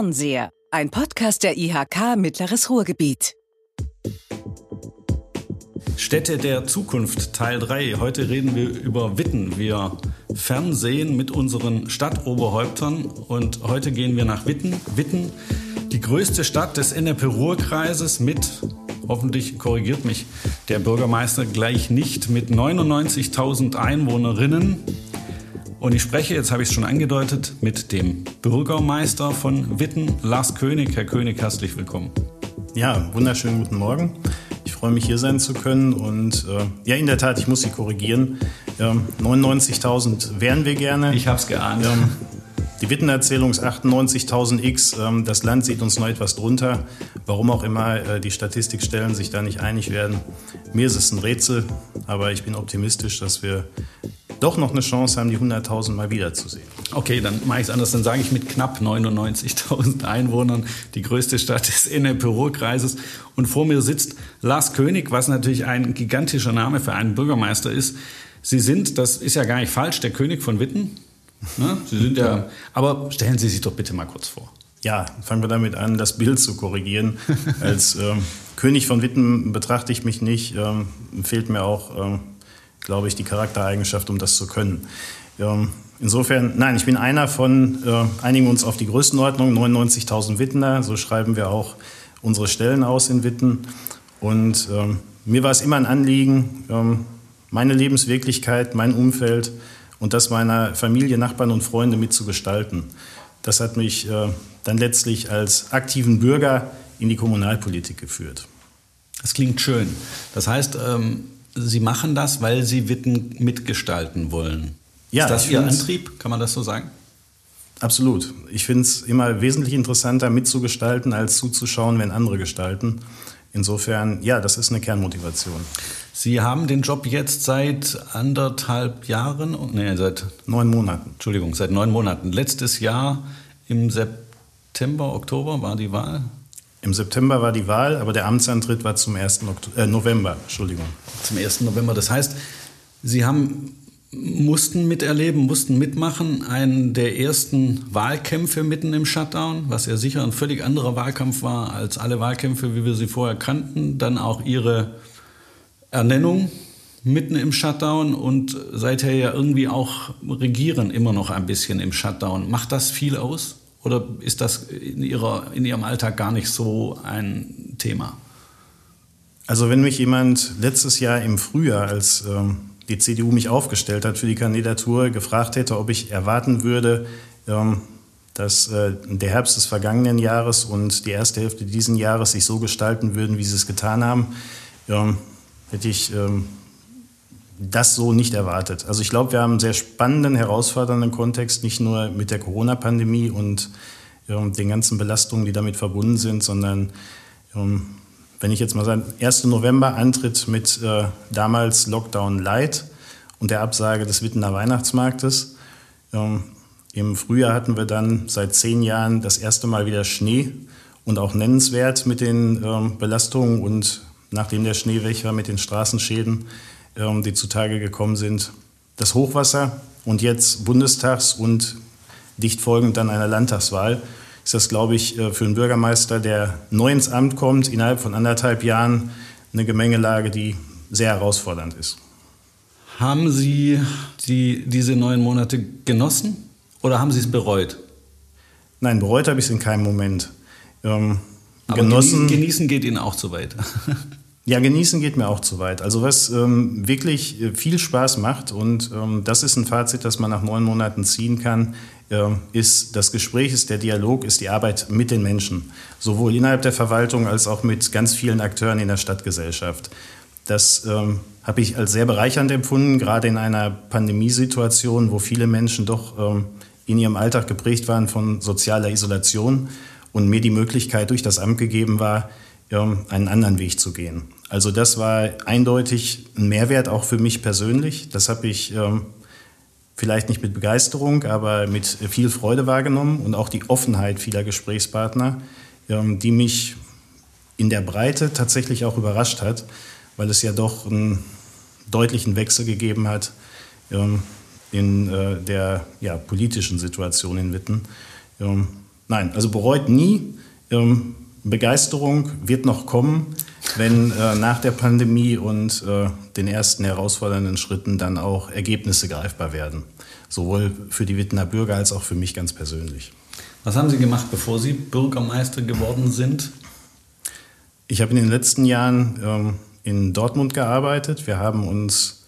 Fernseher, ein Podcast der IHK Mittleres Ruhrgebiet. Städte der Zukunft Teil 3. Heute reden wir über Witten. Wir fernsehen mit unseren Stadtoberhäuptern und heute gehen wir nach Witten. Witten, die größte Stadt des NRP-Ruhr-Kreises mit, hoffentlich korrigiert mich der Bürgermeister gleich nicht, mit 99.000 Einwohnerinnen. Und ich spreche, jetzt habe ich es schon angedeutet, mit dem Bürgermeister von Witten, Lars König. Herr König, herzlich willkommen. Ja, wunderschönen guten Morgen. Ich freue mich, hier sein zu können. Und äh, ja, in der Tat, ich muss Sie korrigieren. Ähm, 99.000 wären wir gerne. Ich habe es geahnt. Ähm, die Wittenerzählung ist 98.000 X. Ähm, das Land sieht uns noch etwas drunter. Warum auch immer äh, die Statistikstellen sich da nicht einig werden. Mir ist es ein Rätsel, aber ich bin optimistisch, dass wir doch noch eine Chance haben, die 100.000 mal wiederzusehen. Okay, dann mache ich es anders. Dann sage ich mit knapp 99.000 Einwohnern die größte Stadt des NRP-Ruhr-Kreises. Und vor mir sitzt Lars König, was natürlich ein gigantischer Name für einen Bürgermeister ist. Sie sind, das ist ja gar nicht falsch, der König von Witten. Ne? Sie sind ja, aber stellen Sie sich doch bitte mal kurz vor. Ja, fangen wir damit an, das Bild zu korrigieren. Als ähm, König von Witten betrachte ich mich nicht. Ähm, fehlt mir auch ähm, glaube ich, die Charaktereigenschaft, um das zu können. Ähm, insofern, nein, ich bin einer von, äh, einigen uns auf die Größenordnung, 99.000 Wittener, so schreiben wir auch unsere Stellen aus in Witten. Und ähm, mir war es immer ein Anliegen, ähm, meine Lebenswirklichkeit, mein Umfeld und das meiner Familie, Nachbarn und Freunde mitzugestalten. Das hat mich äh, dann letztlich als aktiven Bürger in die Kommunalpolitik geführt. Das klingt schön. Das heißt, ähm, Sie machen das, weil Sie Witten mitgestalten wollen. Ja, ist das Ihr Antrieb? Kann man das so sagen? Absolut. Ich finde es immer wesentlich interessanter mitzugestalten, als zuzuschauen, wenn andere gestalten. Insofern, ja, das ist eine Kernmotivation. Sie haben den Job jetzt seit anderthalb Jahren, nee, seit neun Monaten. Entschuldigung, seit neun Monaten. Letztes Jahr im September, Oktober war die Wahl. Im September war die Wahl, aber der Amtsantritt war zum 1. Oktober, äh, November. Entschuldigung. Zum 1. November. Das heißt, Sie haben, mussten miterleben, mussten mitmachen, einen der ersten Wahlkämpfe mitten im Shutdown, was ja sicher ein völlig anderer Wahlkampf war als alle Wahlkämpfe, wie wir sie vorher kannten. Dann auch Ihre Ernennung mitten im Shutdown und seither ja irgendwie auch regieren immer noch ein bisschen im Shutdown. Macht das viel aus? Oder ist das in, ihrer, in Ihrem Alltag gar nicht so ein Thema? Also wenn mich jemand letztes Jahr im Frühjahr, als ähm, die CDU mich aufgestellt hat für die Kandidatur, gefragt hätte, ob ich erwarten würde, ähm, dass äh, der Herbst des vergangenen Jahres und die erste Hälfte dieses Jahres sich so gestalten würden, wie sie es getan haben, ähm, hätte ich ähm, das so nicht erwartet. Also ich glaube, wir haben einen sehr spannenden, herausfordernden Kontext, nicht nur mit der Corona-Pandemie und ähm, den ganzen Belastungen, die damit verbunden sind, sondern ähm, wenn ich jetzt mal sage, 1. November Antritt mit äh, damals Lockdown Light und der Absage des Wittener Weihnachtsmarktes. Ähm, Im Frühjahr hatten wir dann seit zehn Jahren das erste Mal wieder Schnee und auch nennenswert mit den ähm, Belastungen und nachdem der Schnee weg war mit den Straßenschäden ähm, die zutage gekommen sind. Das Hochwasser und jetzt Bundestags- und dicht folgend dann einer Landtagswahl ist das, glaube ich, äh, für einen Bürgermeister, der neu ins Amt kommt, innerhalb von anderthalb Jahren eine Gemengelage, die sehr herausfordernd ist. Haben Sie die, diese neun Monate genossen oder haben Sie es bereut? Nein, bereut habe ich es in keinem Moment. Ähm, Aber genossen, genießen geht Ihnen auch zu weit. Ja, genießen geht mir auch zu weit. Also was ähm, wirklich äh, viel Spaß macht und ähm, das ist ein Fazit, das man nach neun Monaten ziehen kann, äh, ist das Gespräch, ist der Dialog, ist die Arbeit mit den Menschen, sowohl innerhalb der Verwaltung als auch mit ganz vielen Akteuren in der Stadtgesellschaft. Das ähm, habe ich als sehr bereichernd empfunden, gerade in einer Pandemiesituation, wo viele Menschen doch ähm, in ihrem Alltag geprägt waren von sozialer Isolation und mir die Möglichkeit durch das Amt gegeben war, einen anderen Weg zu gehen. Also das war eindeutig ein Mehrwert auch für mich persönlich. Das habe ich ähm, vielleicht nicht mit Begeisterung, aber mit viel Freude wahrgenommen und auch die Offenheit vieler Gesprächspartner, ähm, die mich in der Breite tatsächlich auch überrascht hat, weil es ja doch einen deutlichen Wechsel gegeben hat ähm, in äh, der ja, politischen Situation in Witten. Nein, also bereut nie. Begeisterung wird noch kommen, wenn äh, nach der Pandemie und äh, den ersten herausfordernden Schritten dann auch Ergebnisse greifbar werden. Sowohl für die Wittener Bürger als auch für mich ganz persönlich. Was haben Sie gemacht, bevor Sie Bürgermeister geworden sind? Ich habe in den letzten Jahren ähm, in Dortmund gearbeitet. Wir haben uns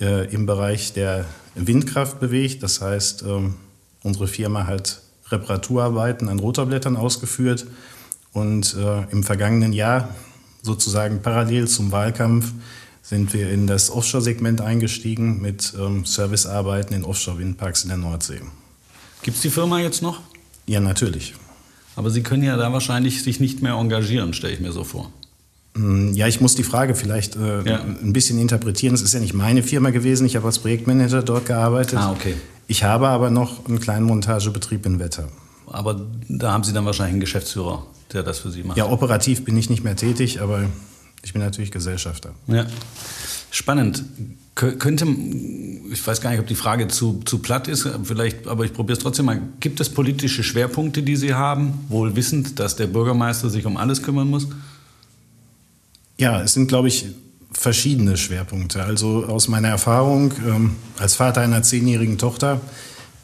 äh, im Bereich der Windkraft bewegt. Das heißt, ähm, unsere Firma hat Reparaturarbeiten an Rotorblättern ausgeführt. Und äh, im vergangenen Jahr, sozusagen parallel zum Wahlkampf, sind wir in das Offshore-Segment eingestiegen mit ähm, Servicearbeiten in Offshore-Windparks in der Nordsee. Gibt es die Firma jetzt noch? Ja, natürlich. Aber Sie können ja da wahrscheinlich sich nicht mehr engagieren, stelle ich mir so vor. Hm, ja, ich muss die Frage vielleicht äh, ja. ein bisschen interpretieren. Es ist ja nicht meine Firma gewesen. Ich habe als Projektmanager dort gearbeitet. Ah, okay. Ich habe aber noch einen kleinen Montagebetrieb in Wetter. Aber da haben Sie dann wahrscheinlich einen Geschäftsführer, der das für Sie macht. Ja, operativ bin ich nicht mehr tätig, aber ich bin natürlich Gesellschafter. Ja. Spannend. könnte, ich weiß gar nicht, ob die Frage zu, zu platt ist, vielleicht, aber ich probiere es trotzdem mal. Gibt es politische Schwerpunkte, die Sie haben, wohl wissend, dass der Bürgermeister sich um alles kümmern muss? Ja, es sind, glaube ich, verschiedene Schwerpunkte. Also aus meiner Erfahrung ähm, als Vater einer zehnjährigen Tochter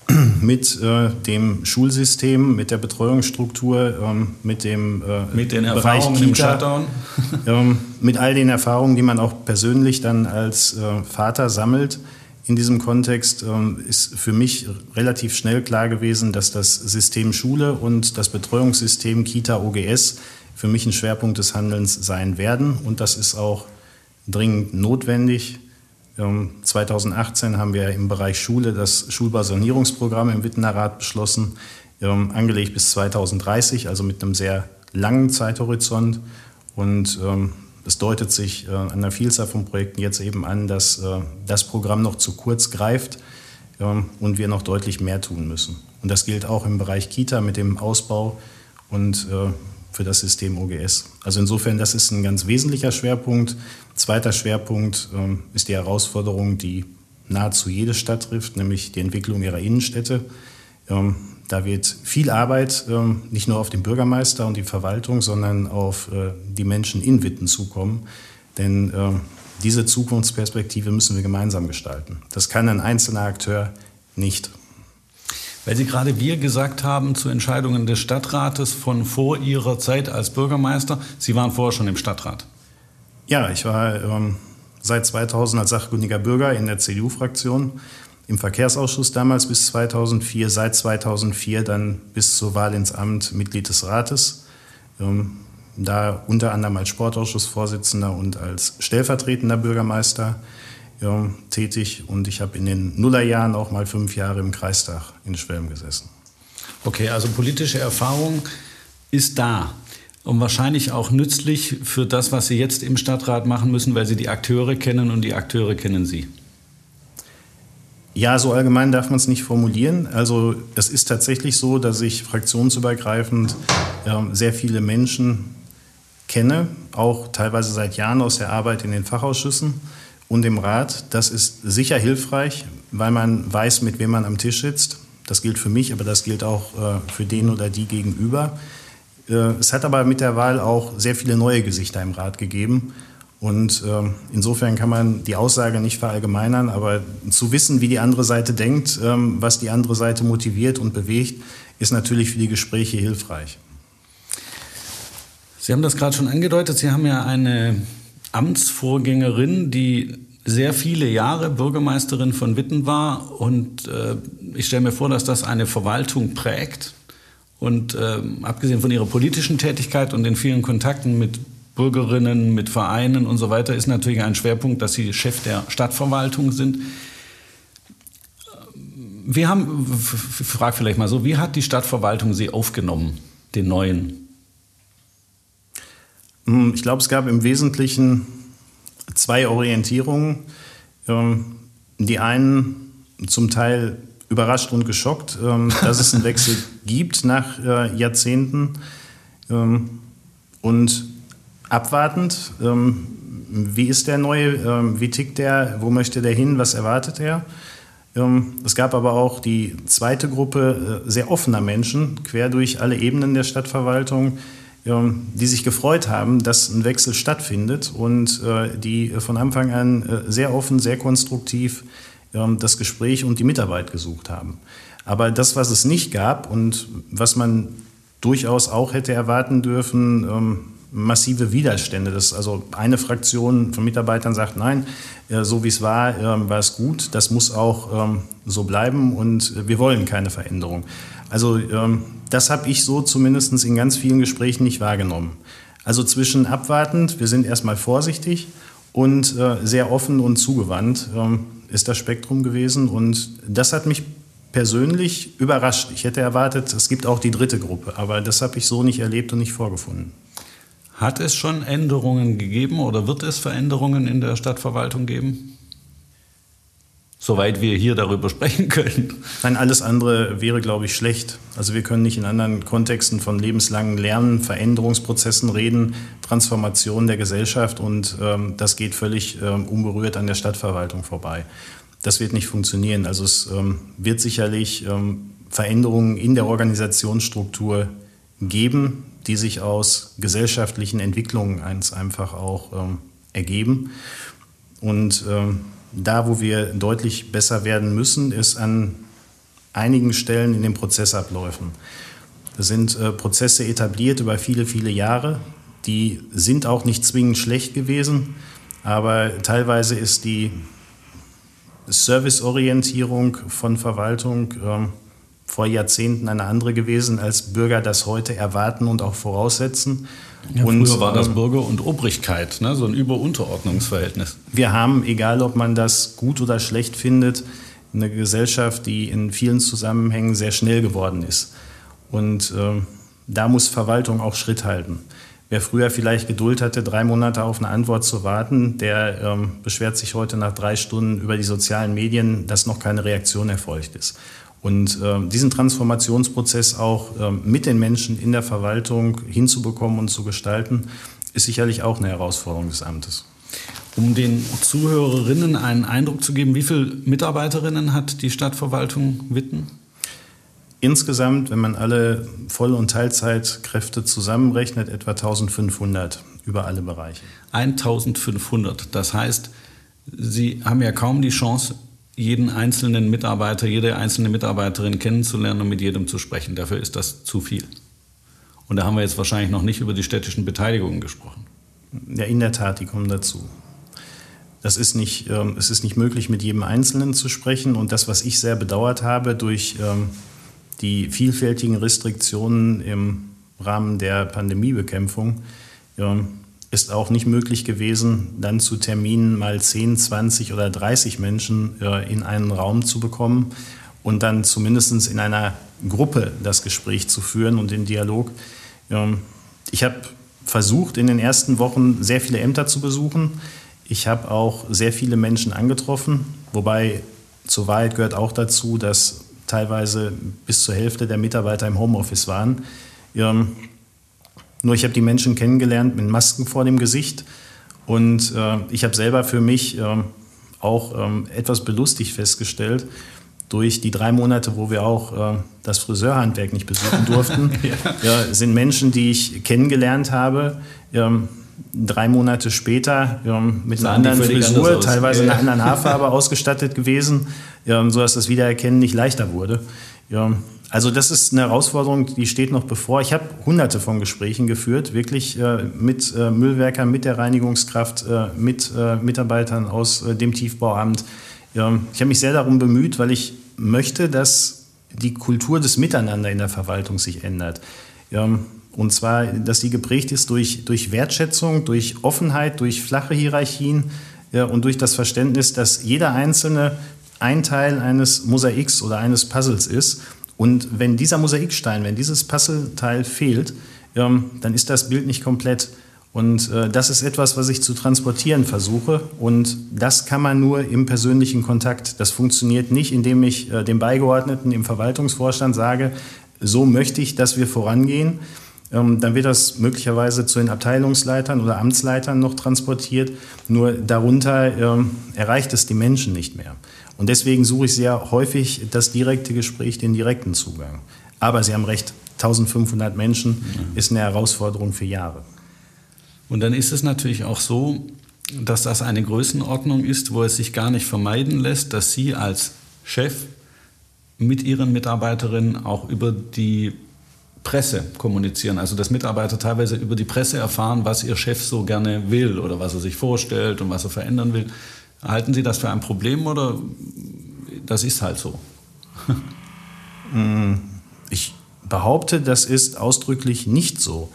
mit äh, dem Schulsystem, mit der Betreuungsstruktur, ähm, mit dem äh, mit den Bereich Erfahrungen Kita, im Shutdown, ähm, mit all den Erfahrungen, die man auch persönlich dann als äh, Vater sammelt. In diesem Kontext ähm, ist für mich relativ schnell klar gewesen, dass das System Schule und das Betreuungssystem Kita OGS für mich ein Schwerpunkt des Handelns sein werden. Und das ist auch dringend notwendig. 2018 ähm, haben wir im Bereich Schule das Schulbausanierungsprogramm im Wittener Rat beschlossen, ähm, angelegt bis 2030, also mit einem sehr langen Zeithorizont. Und ähm, es deutet sich äh, an der Vielzahl von Projekten jetzt eben an, dass äh, das Programm noch zu kurz greift und wir noch deutlich mehr tun müssen. Und das gilt auch im Bereich Kita mit dem Ausbau und äh, für das System OGS. Also insofern, das ist ein ganz wesentlicher Schwerpunkt. Zweiter Schwerpunkt ähm, ist die Herausforderung, die nahezu jede Stadt trifft, nämlich die Entwicklung ihrer Innenstädte. Ähm, da wird viel Arbeit ähm, nicht nur auf den Bürgermeister und die Verwaltung, sondern auf äh, die Menschen in Witten zukommen. Denn äh, diese Zukunftsperspektive müssen wir gemeinsam gestalten. Das kann ein einzelner Akteur nicht. Weil Sie gerade wir gesagt haben zu Entscheidungen des Stadtrates von vor Ihrer Zeit als Bürgermeister. Sie waren vorher schon im Stadtrat. Ja, ich war ähm, seit 2000 als sachkundiger Bürger in der CDU-Fraktion, im Verkehrsausschuss damals bis 2004, seit 2004 dann bis zur Wahl ins Amt Mitglied des Rates. Ähm, da unter anderem als Sportausschussvorsitzender und als stellvertretender Bürgermeister ja, tätig und ich habe in den Nullerjahren auch mal fünf Jahre im Kreistag in Schwelm gesessen. Okay, also politische Erfahrung ist da und wahrscheinlich auch nützlich für das, was Sie jetzt im Stadtrat machen müssen, weil Sie die Akteure kennen und die Akteure kennen Sie. Ja, so allgemein darf man es nicht formulieren. Also es ist tatsächlich so, dass ich fraktionsübergreifend äh, sehr viele Menschen kenne, auch teilweise seit Jahren aus der Arbeit in den Fachausschüssen und im Rat. Das ist sicher hilfreich, weil man weiß, mit wem man am Tisch sitzt. Das gilt für mich, aber das gilt auch äh, für den oder die gegenüber. Äh, es hat aber mit der Wahl auch sehr viele neue Gesichter im Rat gegeben. Und äh, insofern kann man die Aussage nicht verallgemeinern, aber zu wissen, wie die andere Seite denkt, ähm, was die andere Seite motiviert und bewegt, ist natürlich für die Gespräche hilfreich. Sie haben das gerade schon angedeutet. Sie haben ja eine Amtsvorgängerin, die sehr viele Jahre Bürgermeisterin von Witten war. Und äh, ich stelle mir vor, dass das eine Verwaltung prägt. Und äh, abgesehen von ihrer politischen Tätigkeit und den vielen Kontakten mit Bürgerinnen, mit Vereinen und so weiter, ist natürlich ein Schwerpunkt, dass Sie Chef der Stadtverwaltung sind. Wir haben, ich frage vielleicht mal so, wie hat die Stadtverwaltung Sie aufgenommen, den neuen ich glaube, es gab im Wesentlichen zwei Orientierungen. Ähm, die einen zum Teil überrascht und geschockt, ähm, dass es einen Wechsel gibt nach äh, Jahrzehnten ähm, und abwartend. Wie ist der neue? Wie tickt der? Wo möchte der hin? Was erwartet er? Es gab aber auch die zweite Gruppe äh, sehr offener Menschen, quer durch alle Ebenen der Stadtverwaltung, die sich gefreut haben, dass ein Wechsel stattfindet und äh, die von Anfang an äh, sehr offen, sehr konstruktiv ähm, das Gespräch und die Mitarbeit gesucht haben. Aber das, was es nicht gab und was man durchaus auch hätte erwarten dürfen, massive Widerstände. Das also eine Fraktion von Mitarbeitern sagt, nein, so wie es war, ähm, war es gut. Das muss auch ähm, so bleiben und wir wollen keine Veränderung. Also ähm, das habe ich so zumindest in ganz vielen Gesprächen nicht wahrgenommen. Also zwischen abwartend, wir sind erstmal vorsichtig und äh, sehr offen und zugewandt ist das Spektrum gewesen. Und das hat mich persönlich überrascht. Ich hätte erwartet, es gibt auch die dritte Gruppe, aber das habe ich so nicht erlebt und nicht vorgefunden. Hat es schon Änderungen gegeben oder wird es Veränderungen in der Stadtverwaltung geben? Soweit wir hier darüber sprechen können. Nein, alles andere wäre, glaube ich, schlecht. Also wir können nicht in anderen Kontexten von lebenslangen Lernen, Veränderungsprozessen reden, Transformation der Gesellschaft und ähm, das geht völlig ähm, unberührt an der Stadtverwaltung vorbei. Das wird nicht funktionieren. Also es ähm, wird sicherlich ähm, Veränderungen in der Organisationsstruktur geben, die sich aus gesellschaftlichen Entwicklungen eins einfach auch ähm, ergeben. Und ähm, da, wo wir deutlich besser werden müssen, ist an einigen Stellen in den Prozessabläufen. Da sind äh, Prozesse etabliert über viele, viele Jahre. Die sind auch nicht zwingend schlecht gewesen, aber teilweise ist die Serviceorientierung von Verwaltung ähm, vor Jahrzehnten eine andere gewesen, als Bürger das heute erwarten und auch voraussetzen. Ja, und, früher war das ähm, Bürger und Obrigkeit, ne? so ein Über-Unterordnungsverhältnis. Wir haben, egal ob man das gut oder schlecht findet, eine Gesellschaft, die in vielen Zusammenhängen sehr schnell geworden ist. Und äh, da muss Verwaltung auch Schritt halten. Wer früher vielleicht Geduld hatte, drei Monate auf eine Antwort zu warten, der ähm, beschwert sich heute nach drei Stunden über die sozialen Medien, dass noch keine Reaktion erfolgt ist. Und äh, diesen Transformationsprozess auch äh, mit den Menschen in der Verwaltung hinzubekommen und zu gestalten, ist sicherlich auch eine Herausforderung des Amtes. Um den Zuhörerinnen einen Eindruck zu geben, wie viele Mitarbeiterinnen hat die Stadtverwaltung Witten? Insgesamt, wenn man alle Voll- und Teilzeitkräfte zusammenrechnet, etwa 1500 über alle Bereiche. 1500. Das heißt, Sie haben ja kaum die Chance, jeden einzelnen Mitarbeiter, jede einzelne Mitarbeiterin kennenzulernen und mit jedem zu sprechen. Dafür ist das zu viel. Und da haben wir jetzt wahrscheinlich noch nicht über die städtischen Beteiligungen gesprochen. Ja, in der Tat, die kommen dazu. Das ist nicht, ähm, es ist nicht möglich, mit jedem Einzelnen zu sprechen. Und das, was ich sehr bedauert habe, durch ähm, die vielfältigen Restriktionen im Rahmen der Pandemiebekämpfung, ähm, ist auch nicht möglich gewesen, dann zu Terminen mal 10, 20 oder 30 Menschen äh, in einen Raum zu bekommen und dann zumindest in einer Gruppe das Gespräch zu führen und den Dialog. Ähm, ich habe versucht, in den ersten Wochen sehr viele Ämter zu besuchen. Ich habe auch sehr viele Menschen angetroffen, wobei zur Wahrheit gehört auch dazu, dass teilweise bis zur Hälfte der Mitarbeiter im Homeoffice waren. Ähm, nur ich habe die Menschen kennengelernt mit Masken vor dem Gesicht und äh, ich habe selber für mich äh, auch äh, etwas belustigt festgestellt, durch die drei Monate, wo wir auch äh, das Friseurhandwerk nicht besuchen durften, ja. ja, sind Menschen, die ich kennengelernt habe, ähm, drei Monate später ähm, mit einer anderen Frisur, teilweise ja. einer anderen Haarfarbe ausgestattet gewesen, ähm, sodass das Wiedererkennen nicht leichter wurde. Also das ist eine Herausforderung, die steht noch bevor. Ich habe hunderte von Gesprächen geführt, wirklich äh, mit äh, Müllwerkern, mit der Reinigungskraft, äh, mit äh, Mitarbeitern aus äh, dem Tiefbauamt. Ja, ich habe mich sehr darum bemüht, weil ich möchte, dass die Kultur des Miteinander in der Verwaltung sich ändert. Ja, und zwar, dass die geprägt ist durch, durch Wertschätzung, durch Offenheit, durch flache Hierarchien ja, und durch das Verständnis, dass jeder Einzelne ein Teil eines Mosaiks oder eines Puzzles ist und wenn dieser Mosaikstein, wenn dieses Puzzleteil fehlt, ähm, dann ist das Bild nicht komplett. Und äh, das ist etwas, was ich zu transportieren versuche. Und das kann man nur im persönlichen Kontakt. Das funktioniert nicht, indem ich äh, dem Beigeordneten im Verwaltungsvorstand sage, so möchte ich, dass wir vorangehen. ähm, dann wird das möglicherweise zu den Abteilungsleitern oder Amtsleitern noch transportiert. Nur darunter ähm, erreicht es die Menschen nicht mehr. Und deswegen suche ich sehr häufig das direkte Gespräch, den direkten Zugang. Aber Sie haben recht, 1500 Menschen ist eine Herausforderung für Jahre. Und dann ist es natürlich auch so, dass das eine Größenordnung ist, wo es sich gar nicht vermeiden lässt, dass Sie als Chef mit Ihren Mitarbeiterinnen auch über die Presse kommunizieren. Also dass Mitarbeiter teilweise über die Presse erfahren, was ihr Chef so gerne will oder was er sich vorstellt und was er verändern will. Halten Sie das für ein Problem oder das ist halt so? Ich behaupte, das ist ausdrücklich nicht so.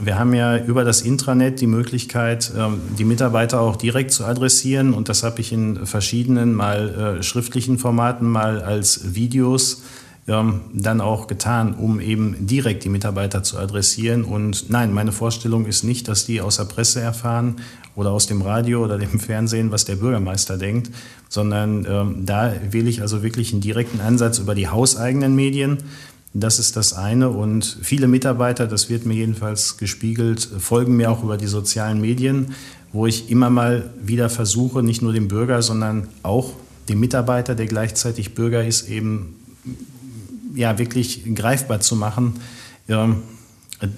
Wir haben ja über das Intranet die Möglichkeit, ähm, die Mitarbeiter auch direkt zu adressieren. Und das habe ich in verschiedenen, mal äh, schriftlichen Formaten, mal als Videos ähm, dann auch getan, um eben direkt die Mitarbeiter zu adressieren. Und nein, meine Vorstellung ist nicht, dass die aus der Presse erfahren oder aus dem Radio oder dem Fernsehen, was der Bürgermeister denkt, sondern ähm, da wähle ich also wirklich einen direkten Ansatz über die hauseigenen Medien. Das ist das eine. Und viele Mitarbeiter, das wird mir jedenfalls gespiegelt, folgen mir auch über die sozialen Medien, wo ich immer mal wieder versuche, nicht nur dem Bürger, sondern auch dem Mitarbeiter, der gleichzeitig Bürger ist, eben ja, wirklich greifbar zu machen. Ja,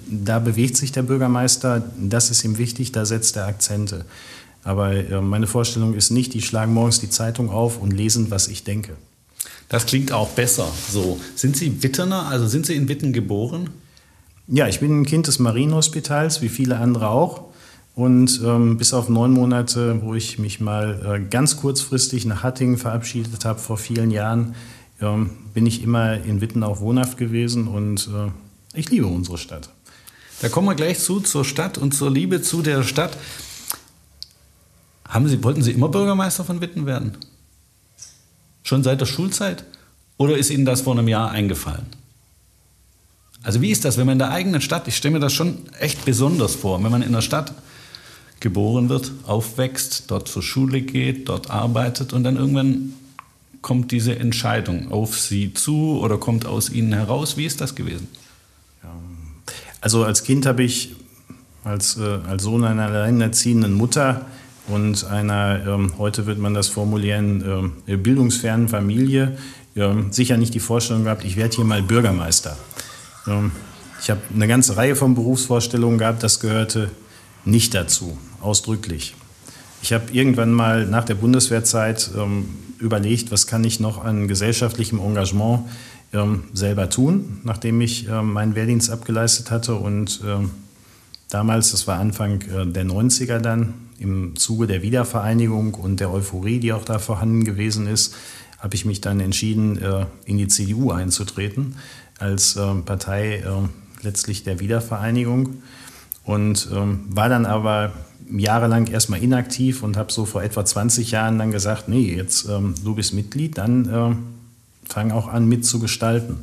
da bewegt sich der Bürgermeister, das ist ihm wichtig, da setzt er Akzente. Aber äh, meine Vorstellung ist nicht, die schlagen morgens die Zeitung auf und lesen, was ich denke. Das klingt auch besser so. Sind Sie Witterner, also sind Sie in Witten geboren? Ja, ich bin ein Kind des Marienhospitals, wie viele andere auch. Und ähm, bis auf neun Monate, wo ich mich mal äh, ganz kurzfristig nach Hattingen verabschiedet habe vor vielen Jahren, ähm, bin ich immer in Witten auch wohnhaft gewesen und äh, ich liebe unsere Stadt. Da kommen wir gleich zu, zur Stadt und zur Liebe zu der Stadt. Haben Sie, wollten Sie immer Bürgermeister von Witten werden? Schon seit der Schulzeit? Oder ist Ihnen das vor einem Jahr eingefallen? Also wie ist das, wenn man in der eigenen Stadt, ich stelle mir das schon echt besonders vor, wenn man in der Stadt geboren wird, aufwächst, dort zur Schule geht, dort arbeitet und dann irgendwann kommt diese Entscheidung auf Sie zu oder kommt aus Ihnen heraus? Wie ist das gewesen? Also als Kind habe ich als, äh, als Sohn einer alleinerziehenden Mutter und einer, ähm, heute wird man das formulieren, äh, bildungsfernen Familie äh, sicher nicht die Vorstellung gehabt, ich werde hier mal Bürgermeister. Ähm, ich habe eine ganze Reihe von Berufsvorstellungen gehabt, das gehörte nicht dazu, ausdrücklich. Ich habe irgendwann mal nach der Bundeswehrzeit ähm, überlegt, was kann ich noch an gesellschaftlichem Engagement ähm, selber tun, nachdem ich ähm, meinen Wehrdienst abgeleistet hatte. Und ähm, damals, das war Anfang äh, der 90er dann, im Zuge der Wiedervereinigung und der Euphorie, die auch da vorhanden gewesen ist, habe ich mich dann entschieden, äh, in die CDU einzutreten, als Partei letztlich der Wiedervereinigung. Und ähm, war dann aber jahrelang erstmal inaktiv und habe so vor etwa 20 Jahren dann gesagt, nee, jetzt ähm, du bist Mitglied, dann äh, fang auch an mitzugestalten.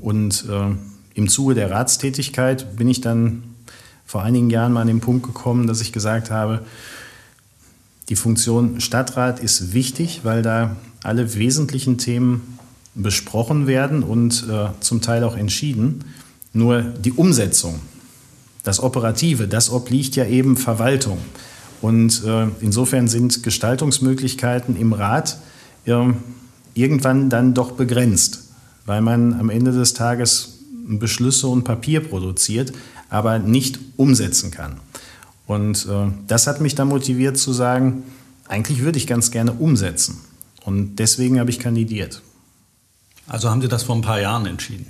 Und äh, im Zuge der Ratstätigkeit bin ich dann vor einigen Jahren mal an den Punkt gekommen, dass ich gesagt habe, die Funktion Stadtrat ist wichtig, weil da alle wesentlichen Themen besprochen werden und äh, zum Teil auch entschieden. Nur die Umsetzung, das Operative, das obliegt ja eben Verwaltung. Und äh, insofern sind Gestaltungsmöglichkeiten im Rat äh, irgendwann dann doch begrenzt, weil man am Ende des Tages Beschlüsse und Papier produziert, aber nicht umsetzen kann. Und äh, das hat mich dann motiviert zu sagen, eigentlich würde ich ganz gerne umsetzen. Und deswegen habe ich kandidiert. Also haben Sie das vor ein paar Jahren entschieden?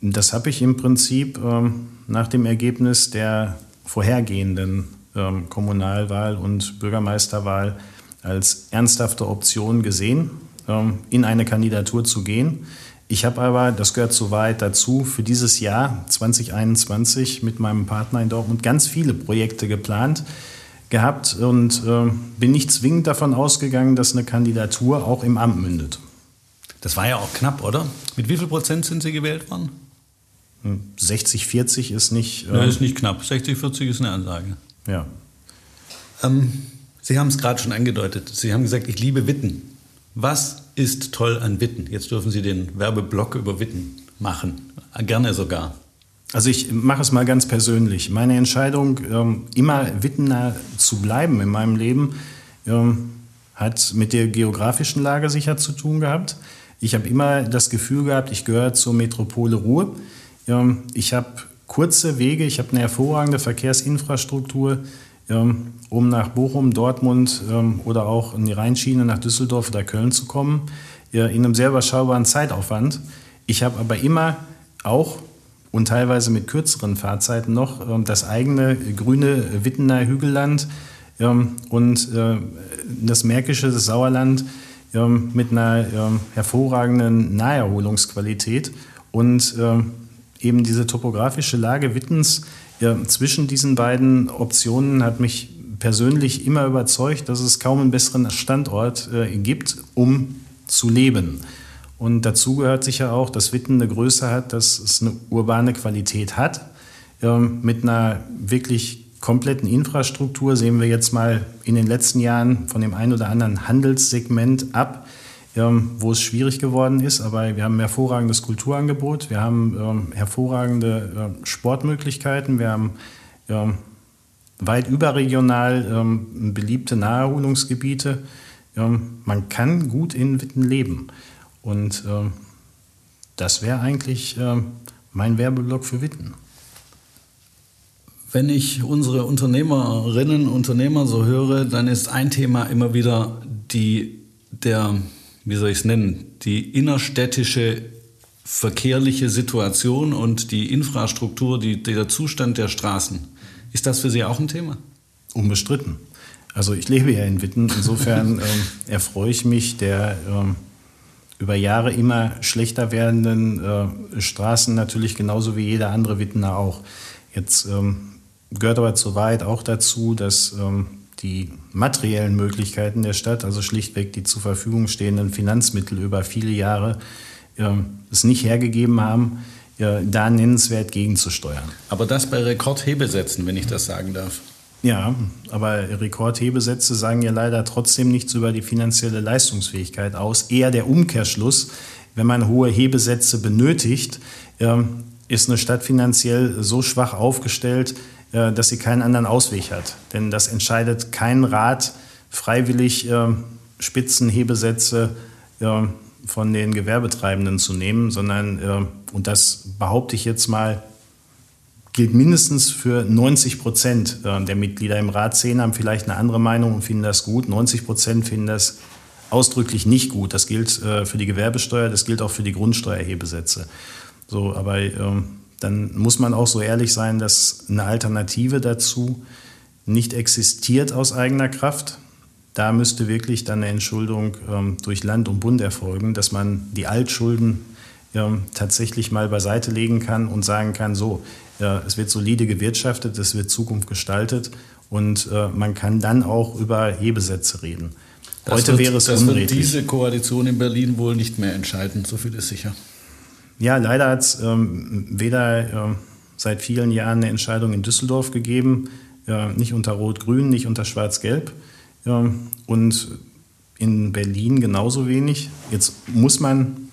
Das habe ich im Prinzip ähm, nach dem Ergebnis der vorhergehenden ähm, Kommunalwahl und Bürgermeisterwahl als ernsthafte Option gesehen, ähm, in eine Kandidatur zu gehen. Ich habe aber, das gehört soweit dazu, für dieses Jahr 2021 mit meinem Partner in Dortmund ganz viele Projekte geplant gehabt und äh, bin nicht zwingend davon ausgegangen, dass eine Kandidatur auch im Amt mündet. Das war ja auch knapp, oder? Mit wie viel Prozent sind Sie gewählt worden? 60, 40 ist nicht. Äh ja, ist nicht knapp. 60, 40 ist eine Ansage. Ja. Ähm, Sie haben es gerade schon angedeutet. Sie haben gesagt, ich liebe Witten. Was ist toll an Witten? Jetzt dürfen Sie den Werbeblock über Witten machen? Gerne sogar. Also ich mache es mal ganz persönlich. Meine Entscheidung, ähm, immer Wittener zu bleiben in meinem Leben, ähm, hat mit der geografischen Lage sicher zu tun gehabt. Ich habe immer das Gefühl gehabt, ich gehöre zur Metropole Ruhr. Ähm, ich habe kurze Wege, ich habe eine hervorragende Verkehrsinfrastruktur, um nach Bochum, Dortmund oder auch in die Rheinschiene nach Düsseldorf oder Köln zu kommen, in einem sehr überschaubaren Zeitaufwand. Ich habe aber immer auch und teilweise mit kürzeren Fahrzeiten noch ähm, das eigene grüne Wittener Hügelland ähm, und äh, das Märkische, das Sauerland ähm, mit einer hervorragenden Naherholungsqualität und eben diese topografische Lage Wittens zwischen diesen beiden Optionen hat mich persönlich immer überzeugt, dass es kaum einen besseren Standort äh, gibt, um zu leben. Und dazu gehört sicher auch, dass Witten eine Größe hat, dass es eine urbane Qualität hat. Ähm, mit einer wirklich kompletten Infrastruktur sehen wir jetzt mal in den letzten Jahren von dem einen oder anderen Handelssegment ab, ähm, wo es schwierig geworden ist. Aber wir haben ein hervorragendes Kulturangebot, wir haben ähm, hervorragende äh, Sportmöglichkeiten, wir haben ähm, weit überregional ähm, beliebte Naherholungsgebiete. Ähm, man kann gut in Witten leben. Und das wäre eigentlich mein Werbeblock für Witten. Wenn ich unsere Unternehmerinnen und Unternehmer so höre, dann ist ein Thema immer wieder die, der, wie soll ich es nennen, die innerstädtische verkehrliche Situation und die Infrastruktur, die, der Zustand der Straßen. Ist das für Sie auch ein Thema? Unbestritten. Also ich lebe ja in Witten, insofern ähm, erfreue ich mich der ähm, über Jahre immer schlechter werdenden äh, Straßen natürlich genauso wie jeder andere Wittener auch. Jetzt ähm, gehört aber zur Wahrheit auch dazu, dass ähm, die materiellen Möglichkeiten der Stadt, also schlichtweg die zur Verfügung stehenden Finanzmittel über viele Jahre, äh, es nicht hergegeben haben, äh, da nennenswert gegenzusteuern. Aber das bei Rekordhebesätzen, wenn ich das sagen darf. Ja, aber Rekordhebesätze sagen ja leider trotzdem nichts über die finanzielle Leistungsfähigkeit aus. Eher der Umkehrschluss, wenn man hohe Hebesätze benötigt, ähm, ist eine Stadt finanziell so schwach aufgestellt, äh, dass sie keinen anderen Ausweg hat. Denn das entscheidet kein Rat, freiwillig ähm, Spitzenhebesätze ähm, von den Gewerbetreibenden zu nehmen, sondern, und das behaupte ich jetzt mal, gilt mindestens für 90 Prozent äh, der Mitglieder im Rat. Zehn haben vielleicht eine andere Meinung und finden das gut. 90 Prozent finden das ausdrücklich nicht gut. Das gilt äh, für die Gewerbesteuer, das gilt auch für die Grundsteuerhebesätze. So, aber ähm, dann muss man auch so ehrlich sein, dass eine Alternative dazu nicht existiert aus eigener Kraft. Da müsste wirklich dann eine Entschuldung ähm, durch Land und Bund erfolgen, dass man die Altschulden ähm, tatsächlich mal beiseite legen kann und sagen kann, so, ja, es wird solide gewirtschaftet, es wird Zukunft gestaltet und äh, man kann dann auch über Hebesätze reden. Das Heute wird, wäre es das unredlich. wird diese Koalition in Berlin wohl nicht mehr entscheiden, so viel ist sicher. Ja, leider hat es ähm, weder äh, seit vielen Jahren eine Entscheidung in Düsseldorf gegeben, äh, nicht unter Rot-Grün, nicht unter Schwarz-Gelb und in Berlin genauso wenig. Jetzt muss man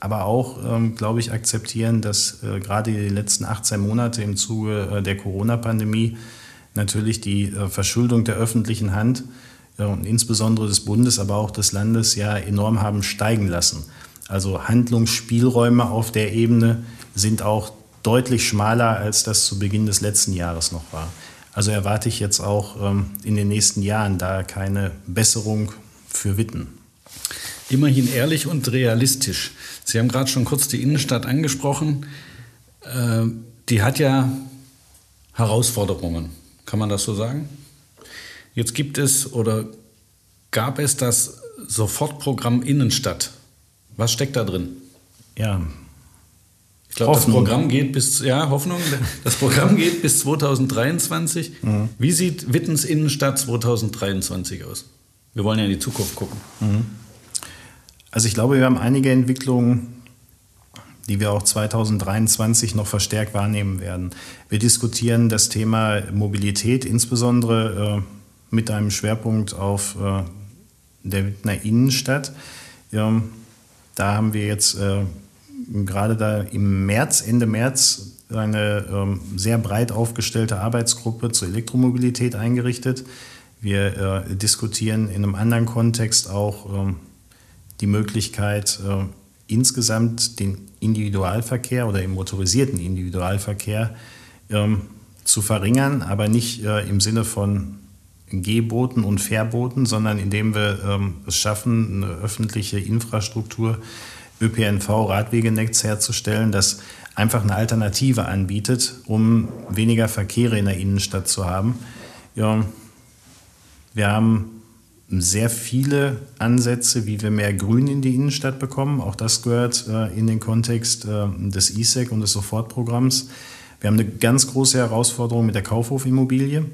aber auch, ähm, glaube ich, akzeptieren, dass äh, gerade die letzten 18 Monate im Zuge äh, der Corona-Pandemie natürlich die äh, Verschuldung der öffentlichen Hand äh, und insbesondere des Bundes, aber auch des Landes ja enorm haben steigen lassen. Also Handlungsspielräume auf der Ebene sind auch deutlich schmaler, als das zu Beginn des letzten Jahres noch war. Also erwarte ich jetzt auch ähm, in den nächsten Jahren da keine Besserung für Witten. Immerhin ehrlich und realistisch. Sie haben gerade schon kurz die Innenstadt angesprochen. Äh, die hat ja Herausforderungen, kann man das so sagen? Jetzt gibt es oder gab es das Sofortprogramm Innenstadt. Was steckt da drin? Ja. Ich glaube, das Programm geht bis, ja, Hoffnung, das Programm geht bis 2023. Mhm. Wie sieht Wittens Innenstadt 2023 aus? Wir wollen ja in die Zukunft gucken. Mhm. Also ich glaube, wir haben einige Entwicklungen, die wir auch 2023 noch verstärkt wahrnehmen werden. Wir diskutieren das Thema Mobilität, insbesondere äh, mit einem Schwerpunkt auf äh, der Wittner Innenstadt. Ja, da haben wir jetzt äh, gerade da im März, Ende März, eine ähm, sehr breit aufgestellte Arbeitsgruppe zur Elektromobilität eingerichtet. Wir äh, diskutieren in einem anderen Kontext auch ähm, die Möglichkeit, äh, insgesamt den Individualverkehr oder den motorisierten Individualverkehr ähm, zu verringern, aber nicht äh, im Sinne von Gehboten und Verboten, sondern indem wir ähm, es schaffen, eine öffentliche Infrastruktur, ÖPNV, Radwegenetz herzustellen, das einfach eine Alternative anbietet, um weniger Verkehre in der Innenstadt zu haben. Ja, wir haben sehr viele Ansätze, wie wir mehr Grün in die Innenstadt bekommen. Auch das gehört äh, in den Kontext äh, des ISEC und des Sofortprogramms. Wir haben eine ganz große Herausforderung mit der Kaufhofimmobilie.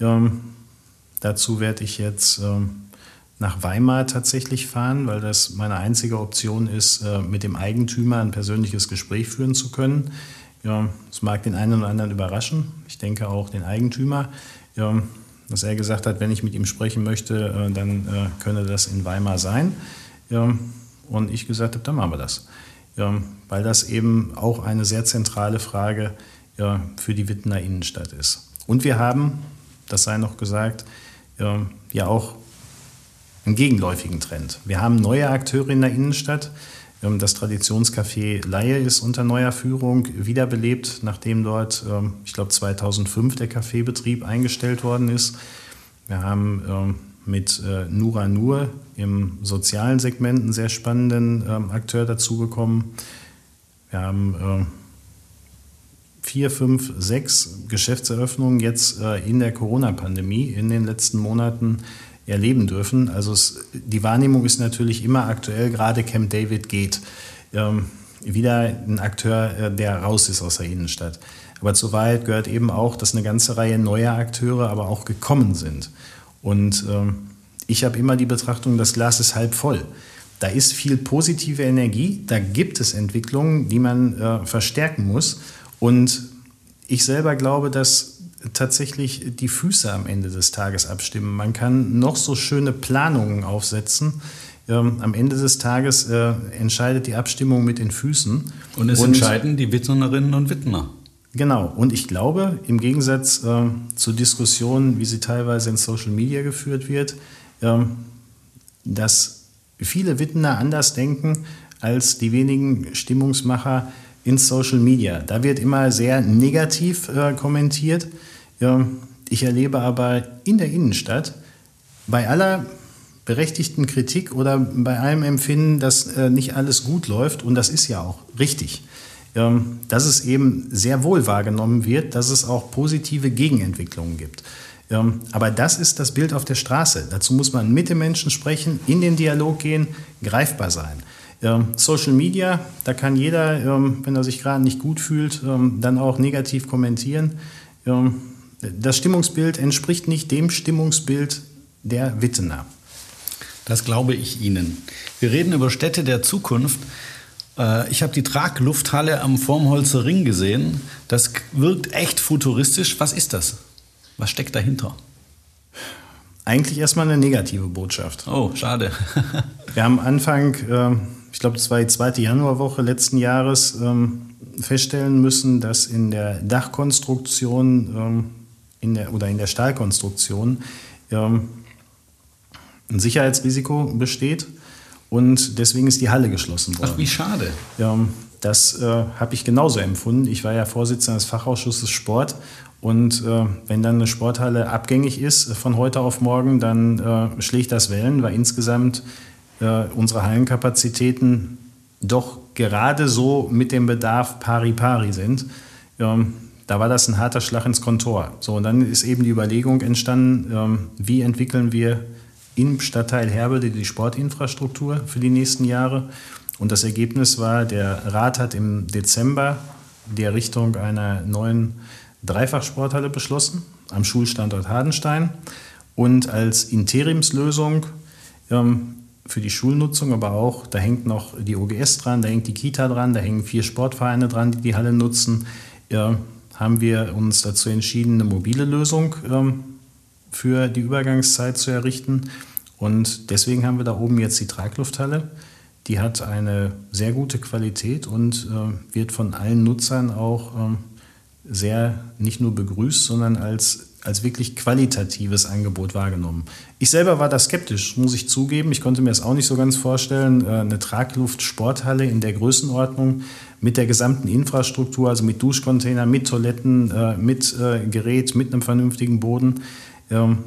Ähm, dazu werde ich jetzt ähm, nach Weimar tatsächlich fahren, weil das meine einzige Option ist, äh, mit dem Eigentümer ein persönliches Gespräch führen zu können. Ja, das mag den einen oder anderen überraschen. Ich denke auch den Eigentümer. Ja, dass er gesagt hat, wenn ich mit ihm sprechen möchte, äh, dann äh, könne das in Weimar sein. Und ich gesagt habe, dann machen wir das. Weil das eben auch eine sehr zentrale Frage für die Wittener Innenstadt ist. Und wir haben, das sei noch gesagt, ja auch einen gegenläufigen Trend. Wir haben neue Akteure in der Innenstadt. Das Traditionscafé Laie ist unter neuer Führung wiederbelebt, nachdem dort, ähm, ich glaube, 2005 der Kaffeebetrieb eingestellt worden ist. Wir haben ähm, mit äh, Nura Nur im sozialen Segment einen sehr spannenden ähm, Akteur dazu bekommen. Wir haben vier, fünf, sechs Geschäftseröffnungen jetzt äh, in der Corona-Pandemie in den letzten Monaten erleben dürfen. Also es, die Wahrnehmung ist natürlich immer aktuell, gerade Camp David geht. Ähm, wieder ein Akteur, äh, der raus ist aus der Innenstadt. Aber zur Wahrheit gehört eben auch, dass eine ganze Reihe neuer Akteure aber auch gekommen sind. Und ähm, ich habe immer die Betrachtung, das Glas ist halb voll. Da ist viel positive Energie, da gibt es Entwicklungen, die man äh, verstärken muss. Und ich selber glaube, dass tatsächlich die Füße am Ende des Tages abstimmen. Man kann noch so schöne Planungen aufsetzen. Ähm, am Ende des Tages äh, entscheidet die Abstimmung mit den Füßen. Und es und, entscheiden die Wittenerinnen und Wittner. Genau. Und ich glaube, im Gegensatz äh, zu Diskussionen, wie sie teilweise in Social Media geführt wird, äh, dass viele Wittner anders denken als die wenigen Stimmungsmacher in Social Media. Da wird immer sehr negativ äh, kommentiert. Ja, ich erlebe aber in der Innenstadt bei aller berechtigten Kritik oder bei allem Empfinden, dass äh, nicht alles gut läuft, und das ist ja auch richtig, ähm, dass es eben sehr wohl wahrgenommen wird, dass es auch positive Gegenentwicklungen gibt. Aber das ist das Bild auf der Straße. Dazu muss man mit den Menschen sprechen, in den Dialog gehen, greifbar sein. Ähm, Social Media, da kann jeder, ähm, wenn er sich gerade nicht gut fühlt, ähm, dann auch negativ kommentieren. Das Stimmungsbild entspricht nicht dem Stimmungsbild der Wittener. Das glaube ich Ihnen. Wir reden über Städte der Zukunft. Äh, ich habe die Traglufthalle am Formholzer Ring gesehen. Das wirkt echt futuristisch. Was ist das? Was steckt dahinter? Eigentlich erstmal eine negative Botschaft. Oh, schade. Wir haben Anfang, ich glaube, das war die zweite Januarwoche letzten Jahres, ähm, feststellen müssen, dass in der Dachkonstruktion ähm, in der, oder in der Stahlkonstruktion ähm, ein Sicherheitsrisiko besteht und deswegen ist die Halle geschlossen worden. Ach, wie schade. Ähm, das äh, habe ich genauso empfunden. Ich war ja Vorsitzender des Fachausschusses Sport und äh, wenn dann eine Sporthalle abgängig ist von heute auf morgen, dann äh, schlägt das Wellen, weil insgesamt äh, unsere Hallenkapazitäten doch gerade so mit dem Bedarf pari pari sind. Ähm, da war das ein harter Schlag ins Kontor. So, und dann ist eben die Überlegung entstanden, ähm, wie entwickeln wir im Stadtteil Herbede die Sportinfrastruktur für die nächsten Jahre. Und das Ergebnis war, der Rat hat im Dezember die Errichtung einer neuen Dreifachsporthalle beschlossen am Schulstandort Hardenstein und als Interimslösung ähm, für die Schulnutzung, aber auch, da hängt noch die OGS dran, da hängt die Kita dran, da hängen vier Sportvereine dran, die die Halle nutzen. Ja, haben wir uns dazu entschieden, eine mobile Lösung ähm, für die Übergangszeit zu errichten. Und deswegen haben wir da oben jetzt die Traglufthalle. die hat eine sehr gute Qualität und äh, wird von allen Nutzern auch ähm, sehr nicht nur begrüßt, sondern als, als wirklich qualitatives Angebot wahrgenommen. Ich selber war da skeptisch, muss ich zugeben. Ich konnte mir das auch nicht so ganz vorstellen. Äh, eine Tragluft-Sporthalle in der Größenordnung mit der gesamten Infrastruktur, also mit Duschcontainer, mit Toiletten, äh, mit äh, Gerät, mit einem vernünftigen Boden. Ähm,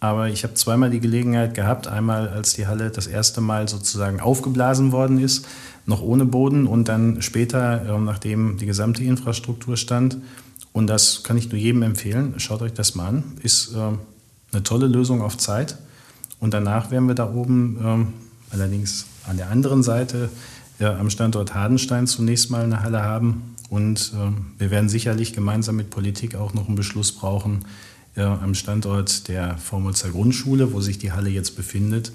aber ich habe zweimal die Gelegenheit gehabt, einmal als die Halle das erste Mal sozusagen aufgeblasen worden ist, noch ohne Boden und dann später, ähm, nachdem die gesamte Infrastruktur stand. Und das kann ich nur jedem empfehlen. Schaut euch das mal an. Ist ähm, eine tolle Lösung auf Zeit. Und danach werden wir da oben, ähm, allerdings an der anderen Seite, am Standort Hardenstein zunächst mal eine Halle haben. Und wir werden sicherlich gemeinsam mit Politik auch noch einen Beschluss brauchen, am Standort der Vormutzer Grundschule, wo sich die Halle jetzt befindet,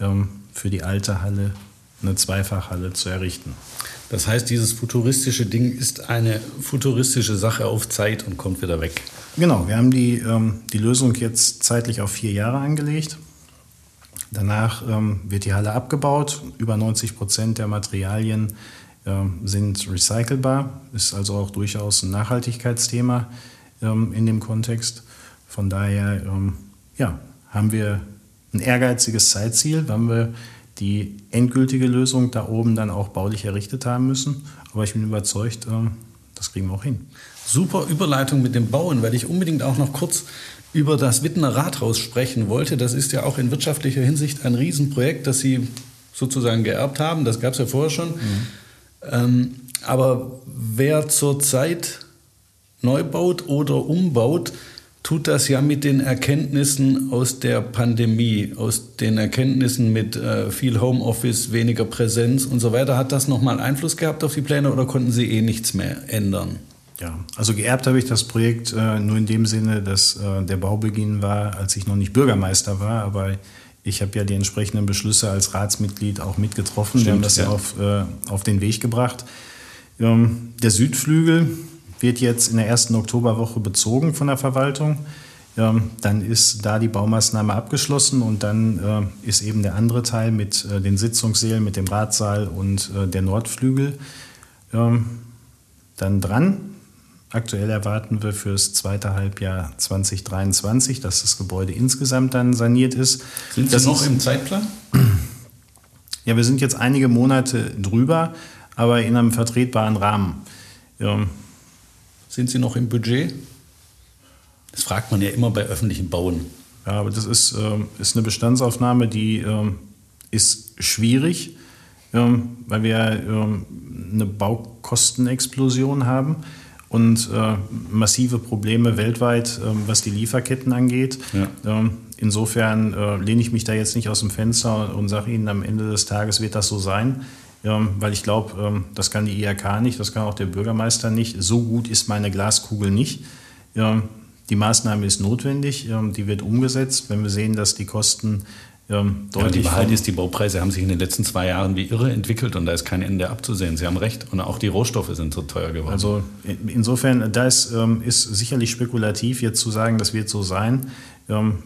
ähm, für die alte Halle eine Zweifachhalle zu errichten. Das heißt, dieses futuristische Ding ist eine futuristische Sache auf Zeit und kommt wieder weg. Genau, wir haben die, ähm, die Lösung jetzt zeitlich auf vier Jahre angelegt. Danach ähm, wird die Halle abgebaut. Über 90 Prozent der Materialien sind recycelbar. Ist also auch durchaus ein Nachhaltigkeitsthema in dem Kontext. Von daher ähm, ja, haben wir ein ehrgeiziges Zeitziel, wann wir die endgültige Lösung da oben dann auch baulich errichtet haben müssen. Aber ich bin überzeugt, ähm, das kriegen wir auch hin. Super Überleitung mit dem Bauen, weil ich unbedingt auch noch kurz über das Wittener Rathaus sprechen wollte. Das ist ja auch in wirtschaftlicher Hinsicht ein Riesenprojekt, das Sie sozusagen geerbt haben. Das gab es ja vorher schon. Mhm. Ähm, aber wer zurzeit neu baut oder umbaut, tut das ja mit den Erkenntnissen aus der Pandemie, aus den Erkenntnissen mit äh, viel Homeoffice, weniger Präsenz und so weiter. Hat das nochmal Einfluss gehabt auf die Pläne oder konnten Sie eh nichts mehr ändern? Ja, also geerbt habe ich das Projekt äh, nur in dem Sinne, dass äh, der Baubeginn war, als ich noch nicht Bürgermeister war, aber ich habe ja die entsprechenden Beschlüsse als Ratsmitglied auch mitgetroffen. Stimmt, Wir haben das ja auf, äh, auf den Weg gebracht. Ähm, der Südflügel, wird jetzt in der ersten Oktoberwoche bezogen von der Verwaltung. Ähm, dann ist da die Baumaßnahme abgeschlossen und dann äh, ist eben der andere Teil mit äh, den Sitzungssälen, mit dem Ratsaal und äh, der Nordflügel ähm, dann dran. Aktuell erwarten wir für das zweite Halbjahr 2023, dass das Gebäude insgesamt dann saniert ist. Sind Sie noch im Zeitplan? Ja, wir sind jetzt einige Monate drüber, aber in einem vertretbaren Rahmen. Sind Sie noch im Budget? Das fragt man ja immer bei öffentlichen Bauen. Ja, aber das ist, äh, ist eine Bestandsaufnahme, die äh, ist schwierig, äh, weil wir ähm, eine Baukostenexplosion haben und äh, massive Probleme weltweit, ähm, was die Lieferketten angeht. Ja. Ähm, insofern äh, lehne ich mich da jetzt nicht aus dem Fenster und sage Ihnen, am Ende des Tages wird das so sein. Ja, weil ich glaube, ähm, das kann die IHK nicht, das kann auch der Bürgermeister nicht. So gut ist meine Glaskugel nicht. Ja, die Maßnahme ist notwendig, die wird umgesetzt. Wenn wir sehen, dass die Kosten deutlich. Ja, die Wahrheit ist, die Baupreise haben sich in den letzten zwei Jahren wie irre entwickelt und da ist kein Ende abzusehen. Sie haben recht. Und auch die Rohstoffe sind so teuer geworden. Also insofern, da ist, ist sicherlich spekulativ, jetzt zu sagen, das wird so sein.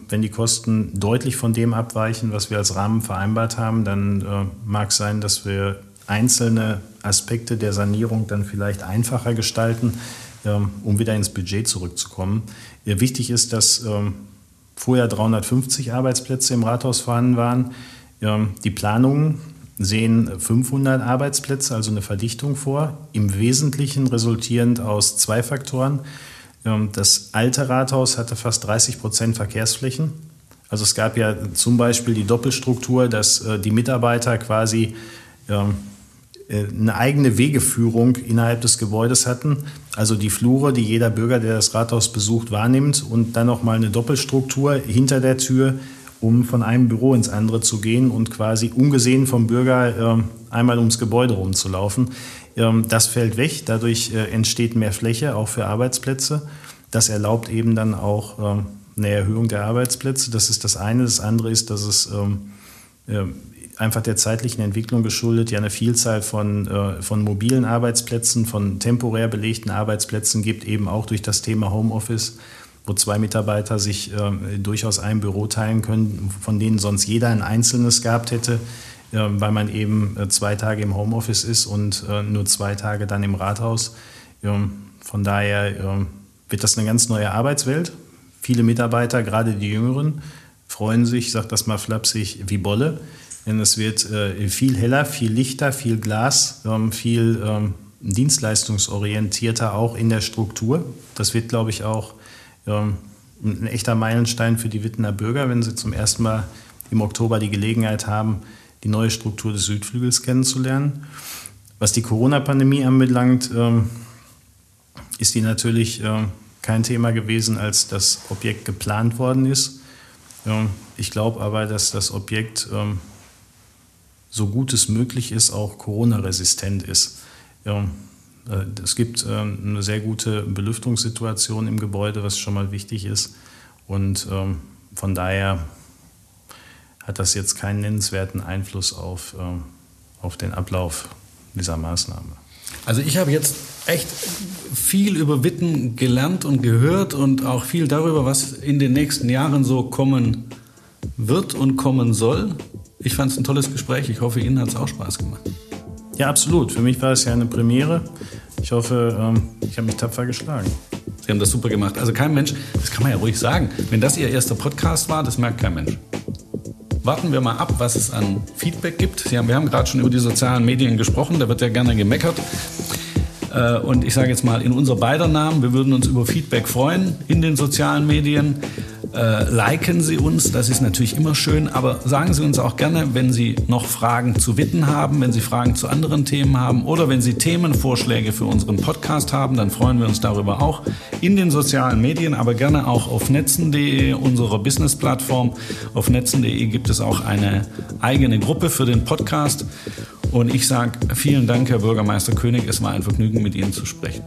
Wenn die Kosten deutlich von dem abweichen, was wir als Rahmen vereinbart haben, dann äh, mag es sein, dass wir einzelne Aspekte der Sanierung dann vielleicht einfacher gestalten, ähm, um wieder ins Budget zurückzukommen. Wichtig ist, dass ähm, vorher 350 Arbeitsplätze im Rathaus vorhanden waren. Ähm, die Planungen sehen 500 Arbeitsplätze, also eine Verdichtung vor, im Wesentlichen resultierend aus zwei Faktoren. Ähm, das alte Rathaus hatte fast 30 Prozent Verkehrsflächen. Also es gab ja zum Beispiel die Doppelstruktur, dass äh, die Mitarbeiter quasi ähm, äh, eine eigene Wegeführung innerhalb des Gebäudes hatten. Also die Flure, die jeder Bürger, der das Rathaus besucht, wahrnimmt und dann nochmal eine Doppelstruktur hinter der Tür, um von einem Büro ins andere zu gehen und quasi ungesehen vom Bürger ähm, einmal ums Gebäude rumzulaufen. Das fällt weg, dadurch äh, entsteht mehr Fläche, auch für Arbeitsplätze. Das erlaubt eben dann auch ähm, eine Erhöhung der Arbeitsplätze. Das ist das eine. Das andere ist, dass es ähm, äh, einfach der zeitlichen Entwicklung geschuldet ja eine Vielzahl von, äh, von mobilen Arbeitsplätzen, von temporär belegten Arbeitsplätzen gibt, eben auch durch das Thema Homeoffice, wo zwei Mitarbeiter sich durchaus ein Büro teilen können, von denen sonst jeder ein einzelnes gehabt hätte. weil man eben äh, zwei Tage im Homeoffice ist und äh, nur zwei Tage dann im Rathaus. Von daher wird das eine ganz neue Arbeitswelt. Viele Mitarbeiter, gerade die Jüngeren, freuen sich, ich sage das mal flapsig, wie Bolle. Denn es wird äh, viel heller, viel lichter, viel Glas, viel dienstleistungsorientierter auch in der Struktur. Das wird, glaube ich, auch ein echter Meilenstein für die Wittener Bürger, wenn sie zum ersten Mal im Oktober die Gelegenheit haben, die neue Struktur des Südflügels kennenzulernen. Was die Corona-Pandemie anbelangt, ähm, ist die natürlich ähm, kein Thema gewesen, als das Objekt geplant worden ist. Ähm, ich glaube aber, dass das Objekt so gut es möglich ist, auch Corona-resistent ist. Äh, es gibt ähm, eine sehr gute Belüftungssituation im Gebäude, was schon mal wichtig ist. Und ähm, von daher hat das jetzt keinen nennenswerten Einfluss auf, ähm, auf den Ablauf dieser Maßnahme. Also ich habe jetzt echt viel über Witten gelernt und gehört und auch viel darüber, was in den nächsten Jahren so kommen wird und kommen soll. Ich fand es ein tolles Gespräch. Ich hoffe, Ihnen hat es auch Spaß gemacht. Ja, absolut. Für mich war es ja eine Premiere. Ich hoffe, ähm, ich habe mich tapfer geschlagen. Sie haben das super gemacht. Also kein Mensch, das kann man ja ruhig sagen, wenn das Ihr erster Podcast war, das merkt kein Mensch. Warten wir mal ab, was es an Feedback gibt. Haben, wir haben gerade schon über die sozialen Medien gesprochen, da wird ja gerne gemeckert. Äh, und ich sage jetzt mal in unser beider Namen, wir würden uns über Feedback freuen in den sozialen Medien. Äh, liken Sie uns, das ist natürlich immer schön, aber sagen Sie uns auch gerne, wenn Sie noch Fragen zu Witten haben, wenn Sie Fragen zu anderen Themen haben oder wenn Sie Themenvorschläge für unseren Podcast haben, dann freuen wir uns darüber auch in den sozialen Medien, aber gerne auch auf netzen.de, unserer Business-Plattform. Auf netzen.de gibt es auch eine eigene Gruppe für den Podcast. Und ich sage vielen Dank, Herr Bürgermeister König. Es war ein Vergnügen, mit Ihnen zu sprechen.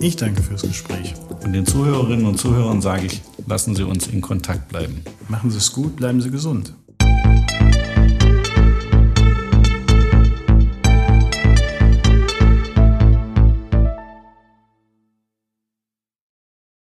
Ich danke fürs Gespräch. Und den Zuhörerinnen und Zuhörern sage ich, lassen Sie uns in Kontakt bleiben. Machen Sie es gut, bleiben Sie gesund.